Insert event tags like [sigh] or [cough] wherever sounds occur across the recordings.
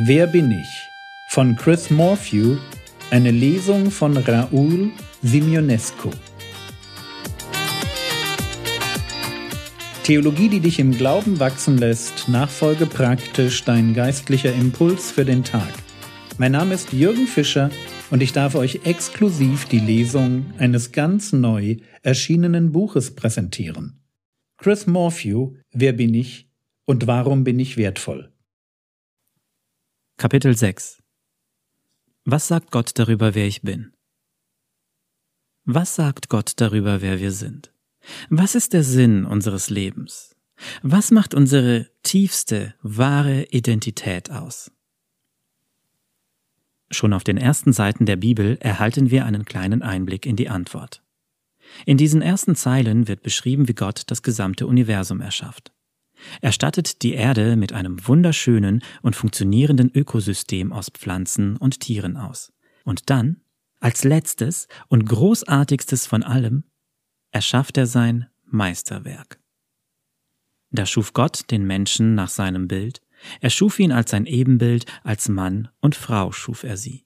Wer bin ich? von Chris Morphew, eine Lesung von Raoul Simionescu. Theologie, die dich im Glauben wachsen lässt, nachfolge praktisch dein geistlicher Impuls für den Tag. Mein Name ist Jürgen Fischer und ich darf euch exklusiv die Lesung eines ganz neu erschienenen Buches präsentieren. Chris Morphew, Wer bin ich und warum bin ich wertvoll? Kapitel 6 Was sagt Gott darüber, wer ich bin? Was sagt Gott darüber, wer wir sind? Was ist der Sinn unseres Lebens? Was macht unsere tiefste, wahre Identität aus? Schon auf den ersten Seiten der Bibel erhalten wir einen kleinen Einblick in die Antwort. In diesen ersten Zeilen wird beschrieben, wie Gott das gesamte Universum erschafft. Er stattet die Erde mit einem wunderschönen und funktionierenden Ökosystem aus Pflanzen und Tieren aus. Und dann, als letztes und großartigstes von allem, erschafft er sein Meisterwerk. Da schuf Gott den Menschen nach seinem Bild, er schuf ihn als sein Ebenbild, als Mann und Frau schuf er sie.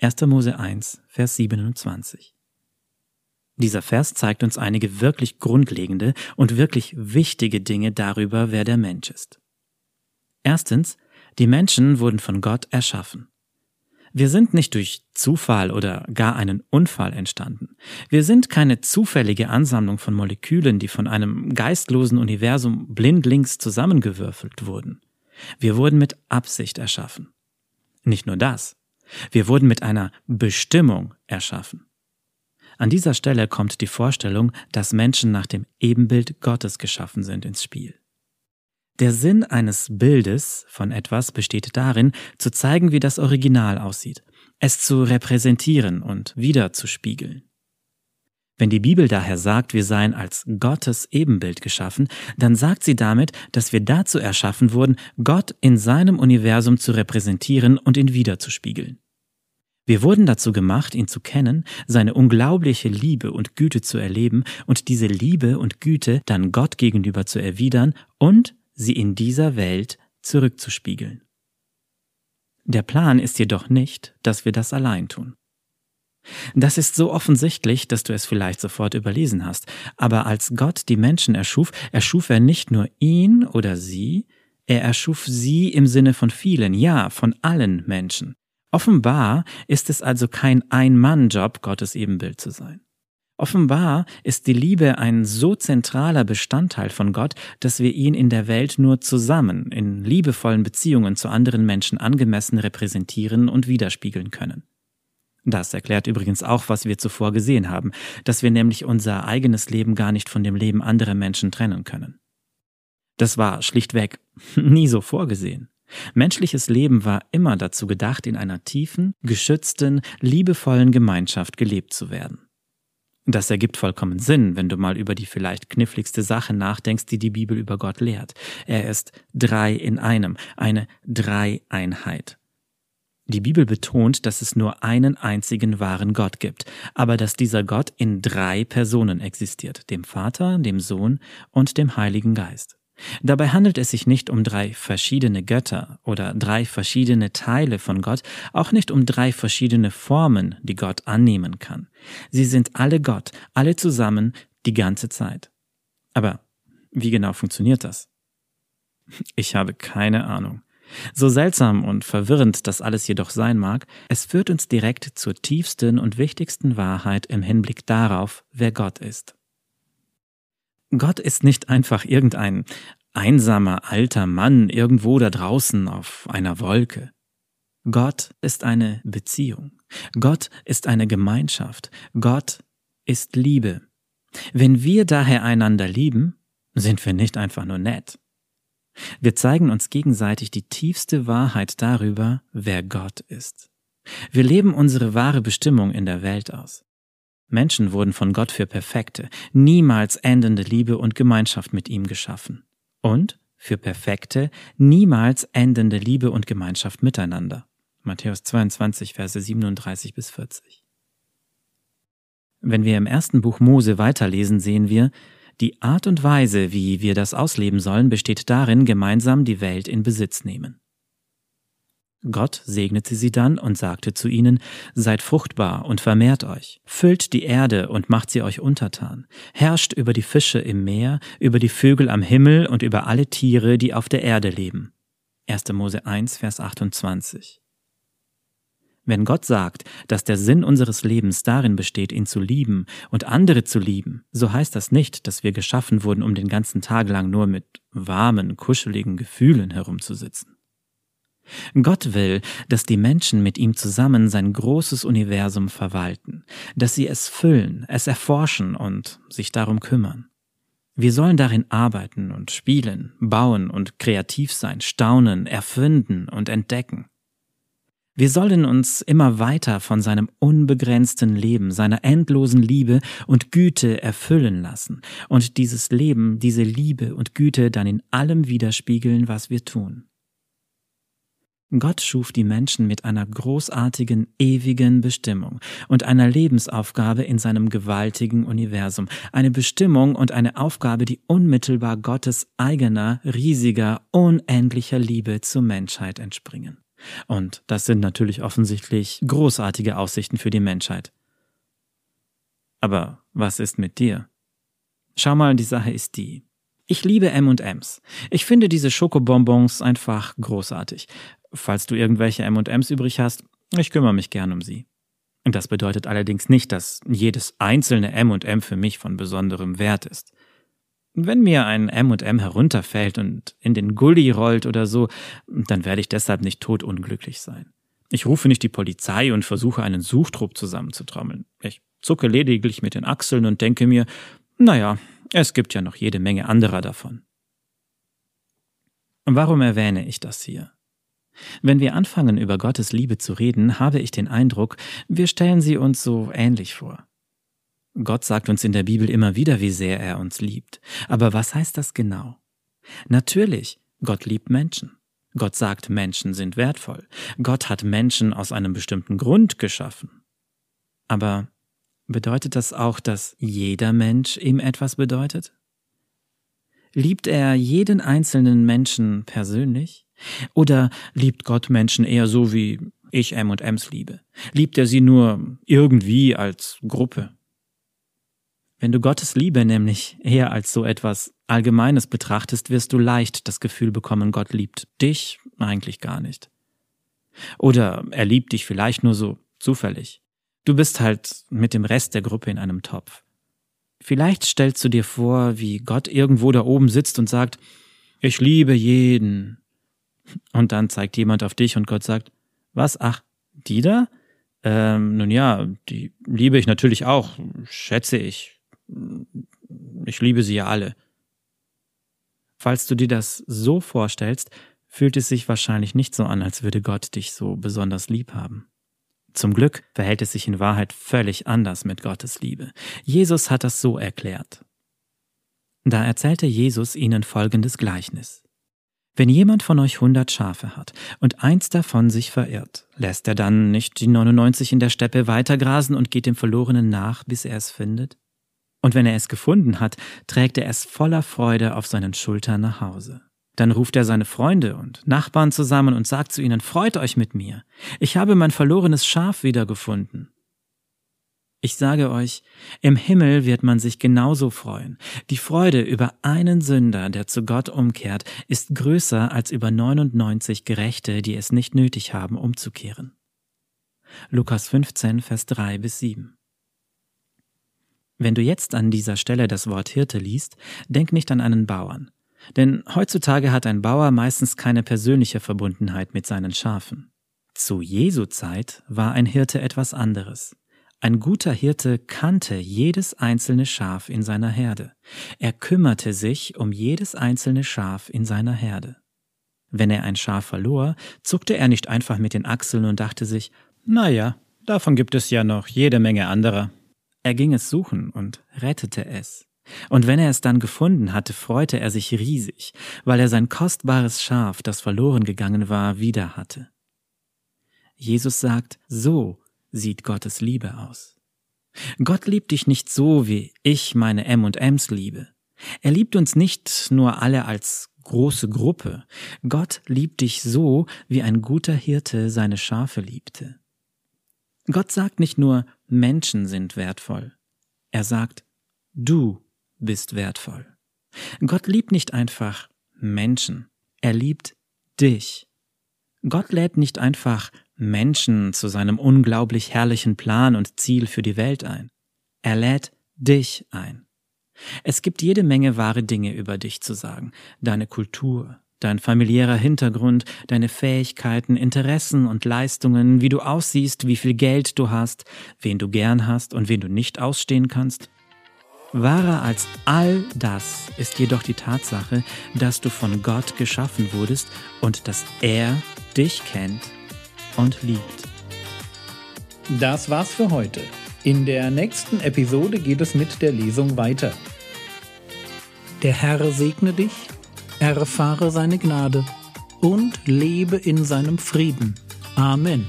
1. Mose 1, Vers 27. Dieser Vers zeigt uns einige wirklich grundlegende und wirklich wichtige Dinge darüber, wer der Mensch ist. Erstens, die Menschen wurden von Gott erschaffen. Wir sind nicht durch Zufall oder gar einen Unfall entstanden. Wir sind keine zufällige Ansammlung von Molekülen, die von einem geistlosen Universum blindlings zusammengewürfelt wurden. Wir wurden mit Absicht erschaffen. Nicht nur das, wir wurden mit einer Bestimmung erschaffen. An dieser Stelle kommt die Vorstellung, dass Menschen nach dem Ebenbild Gottes geschaffen sind ins Spiel. Der Sinn eines Bildes von etwas besteht darin, zu zeigen, wie das Original aussieht, es zu repräsentieren und wiederzuspiegeln. Wenn die Bibel daher sagt, wir seien als Gottes Ebenbild geschaffen, dann sagt sie damit, dass wir dazu erschaffen wurden, Gott in seinem Universum zu repräsentieren und ihn wiederzuspiegeln. Wir wurden dazu gemacht, ihn zu kennen, seine unglaubliche Liebe und Güte zu erleben und diese Liebe und Güte dann Gott gegenüber zu erwidern und sie in dieser Welt zurückzuspiegeln. Der Plan ist jedoch nicht, dass wir das allein tun. Das ist so offensichtlich, dass du es vielleicht sofort überlesen hast, aber als Gott die Menschen erschuf, erschuf er nicht nur ihn oder sie, er erschuf sie im Sinne von vielen, ja, von allen Menschen. Offenbar ist es also kein Ein-Mann-Job, Gottes Ebenbild zu sein. Offenbar ist die Liebe ein so zentraler Bestandteil von Gott, dass wir ihn in der Welt nur zusammen, in liebevollen Beziehungen zu anderen Menschen angemessen repräsentieren und widerspiegeln können. Das erklärt übrigens auch, was wir zuvor gesehen haben, dass wir nämlich unser eigenes Leben gar nicht von dem Leben anderer Menschen trennen können. Das war schlichtweg [laughs] nie so vorgesehen. Menschliches Leben war immer dazu gedacht, in einer tiefen, geschützten, liebevollen Gemeinschaft gelebt zu werden. Das ergibt vollkommen Sinn, wenn du mal über die vielleicht kniffligste Sache nachdenkst, die die Bibel über Gott lehrt. Er ist drei in einem, eine Dreieinheit. Die Bibel betont, dass es nur einen einzigen wahren Gott gibt, aber dass dieser Gott in drei Personen existiert, dem Vater, dem Sohn und dem Heiligen Geist. Dabei handelt es sich nicht um drei verschiedene Götter oder drei verschiedene Teile von Gott, auch nicht um drei verschiedene Formen, die Gott annehmen kann. Sie sind alle Gott, alle zusammen, die ganze Zeit. Aber wie genau funktioniert das? Ich habe keine Ahnung. So seltsam und verwirrend das alles jedoch sein mag, es führt uns direkt zur tiefsten und wichtigsten Wahrheit im Hinblick darauf, wer Gott ist. Gott ist nicht einfach irgendein einsamer alter Mann irgendwo da draußen auf einer Wolke. Gott ist eine Beziehung. Gott ist eine Gemeinschaft. Gott ist Liebe. Wenn wir daher einander lieben, sind wir nicht einfach nur nett. Wir zeigen uns gegenseitig die tiefste Wahrheit darüber, wer Gott ist. Wir leben unsere wahre Bestimmung in der Welt aus. Menschen wurden von Gott für perfekte, niemals endende Liebe und Gemeinschaft mit ihm geschaffen. Und für perfekte, niemals endende Liebe und Gemeinschaft miteinander. Matthäus 22, Verse 37 bis 40. Wenn wir im ersten Buch Mose weiterlesen, sehen wir, die Art und Weise, wie wir das ausleben sollen, besteht darin, gemeinsam die Welt in Besitz nehmen. Gott segnete sie dann und sagte zu ihnen, Seid fruchtbar und vermehrt euch, füllt die Erde und macht sie euch untertan, herrscht über die Fische im Meer, über die Vögel am Himmel und über alle Tiere, die auf der Erde leben. 1. Mose 1, Vers 28. Wenn Gott sagt, dass der Sinn unseres Lebens darin besteht, ihn zu lieben und andere zu lieben, so heißt das nicht, dass wir geschaffen wurden, um den ganzen Tag lang nur mit warmen, kuscheligen Gefühlen herumzusitzen. Gott will, dass die Menschen mit ihm zusammen sein großes Universum verwalten, dass sie es füllen, es erforschen und sich darum kümmern. Wir sollen darin arbeiten und spielen, bauen und kreativ sein, staunen, erfinden und entdecken. Wir sollen uns immer weiter von seinem unbegrenzten Leben, seiner endlosen Liebe und Güte erfüllen lassen und dieses Leben, diese Liebe und Güte dann in allem widerspiegeln, was wir tun. Gott schuf die Menschen mit einer großartigen, ewigen Bestimmung und einer Lebensaufgabe in seinem gewaltigen Universum. Eine Bestimmung und eine Aufgabe, die unmittelbar Gottes eigener, riesiger, unendlicher Liebe zur Menschheit entspringen. Und das sind natürlich offensichtlich großartige Aussichten für die Menschheit. Aber was ist mit dir? Schau mal, die Sache ist die. Ich liebe M&Ms. Ich finde diese Schokobonbons einfach großartig. Falls du irgendwelche M&Ms übrig hast, ich kümmere mich gern um sie. Das bedeutet allerdings nicht, dass jedes einzelne M&M für mich von besonderem Wert ist. Wenn mir ein M&M herunterfällt und in den Gully rollt oder so, dann werde ich deshalb nicht totunglücklich sein. Ich rufe nicht die Polizei und versuche einen Suchtrupp zusammenzutrommeln. Ich zucke lediglich mit den Achseln und denke mir, naja, es gibt ja noch jede Menge anderer davon. Warum erwähne ich das hier? Wenn wir anfangen, über Gottes Liebe zu reden, habe ich den Eindruck, wir stellen sie uns so ähnlich vor. Gott sagt uns in der Bibel immer wieder, wie sehr er uns liebt. Aber was heißt das genau? Natürlich, Gott liebt Menschen. Gott sagt, Menschen sind wertvoll. Gott hat Menschen aus einem bestimmten Grund geschaffen. Aber bedeutet das auch, dass jeder Mensch ihm etwas bedeutet? Liebt er jeden einzelnen Menschen persönlich? Oder liebt Gott Menschen eher so wie ich M und Ms liebe? Liebt er sie nur irgendwie als Gruppe? Wenn du Gottes Liebe nämlich eher als so etwas Allgemeines betrachtest, wirst du leicht das Gefühl bekommen, Gott liebt dich eigentlich gar nicht. Oder er liebt dich vielleicht nur so zufällig. Du bist halt mit dem Rest der Gruppe in einem Topf. Vielleicht stellst du dir vor, wie Gott irgendwo da oben sitzt und sagt, ich liebe jeden, und dann zeigt jemand auf dich und Gott sagt, was? Ach, die da? Ähm, nun ja, die liebe ich natürlich auch, schätze ich. Ich liebe sie ja alle. Falls du dir das so vorstellst, fühlt es sich wahrscheinlich nicht so an, als würde Gott dich so besonders lieb haben. Zum Glück verhält es sich in Wahrheit völlig anders mit Gottes Liebe. Jesus hat das so erklärt. Da erzählte Jesus ihnen folgendes Gleichnis. Wenn jemand von euch hundert Schafe hat und eins davon sich verirrt, lässt er dann nicht die 99 in der Steppe weitergrasen und geht dem Verlorenen nach, bis er es findet? Und wenn er es gefunden hat, trägt er es voller Freude auf seinen Schultern nach Hause. Dann ruft er seine Freunde und Nachbarn zusammen und sagt zu ihnen, Freut euch mit mir, ich habe mein verlorenes Schaf wiedergefunden. Ich sage euch, im Himmel wird man sich genauso freuen. Die Freude über einen Sünder, der zu Gott umkehrt, ist größer als über 99 Gerechte, die es nicht nötig haben, umzukehren. Lukas 15, Vers 3 bis 7. Wenn du jetzt an dieser Stelle das Wort Hirte liest, denk nicht an einen Bauern. Denn heutzutage hat ein Bauer meistens keine persönliche Verbundenheit mit seinen Schafen. Zu Jesu Zeit war ein Hirte etwas anderes. Ein guter Hirte kannte jedes einzelne Schaf in seiner Herde. Er kümmerte sich um jedes einzelne Schaf in seiner Herde. Wenn er ein Schaf verlor, zuckte er nicht einfach mit den Achseln und dachte sich, na ja, davon gibt es ja noch jede Menge anderer. Er ging es suchen und rettete es. Und wenn er es dann gefunden hatte, freute er sich riesig, weil er sein kostbares Schaf, das verloren gegangen war, wieder hatte. Jesus sagt, so sieht Gottes Liebe aus. Gott liebt dich nicht so, wie ich meine M und Ms liebe. Er liebt uns nicht nur alle als große Gruppe. Gott liebt dich so, wie ein guter Hirte seine Schafe liebte. Gott sagt nicht nur, Menschen sind wertvoll. Er sagt, du bist wertvoll. Gott liebt nicht einfach Menschen. Er liebt dich. Gott lädt nicht einfach Menschen zu seinem unglaublich herrlichen Plan und Ziel für die Welt ein. Er lädt dich ein. Es gibt jede Menge wahre Dinge über dich zu sagen. Deine Kultur, dein familiärer Hintergrund, deine Fähigkeiten, Interessen und Leistungen, wie du aussiehst, wie viel Geld du hast, wen du gern hast und wen du nicht ausstehen kannst. Wahrer als all das ist jedoch die Tatsache, dass du von Gott geschaffen wurdest und dass er dich kennt und liebt. Das war's für heute. In der nächsten Episode geht es mit der Lesung weiter. Der Herr segne dich, erfahre seine Gnade und lebe in seinem Frieden. Amen.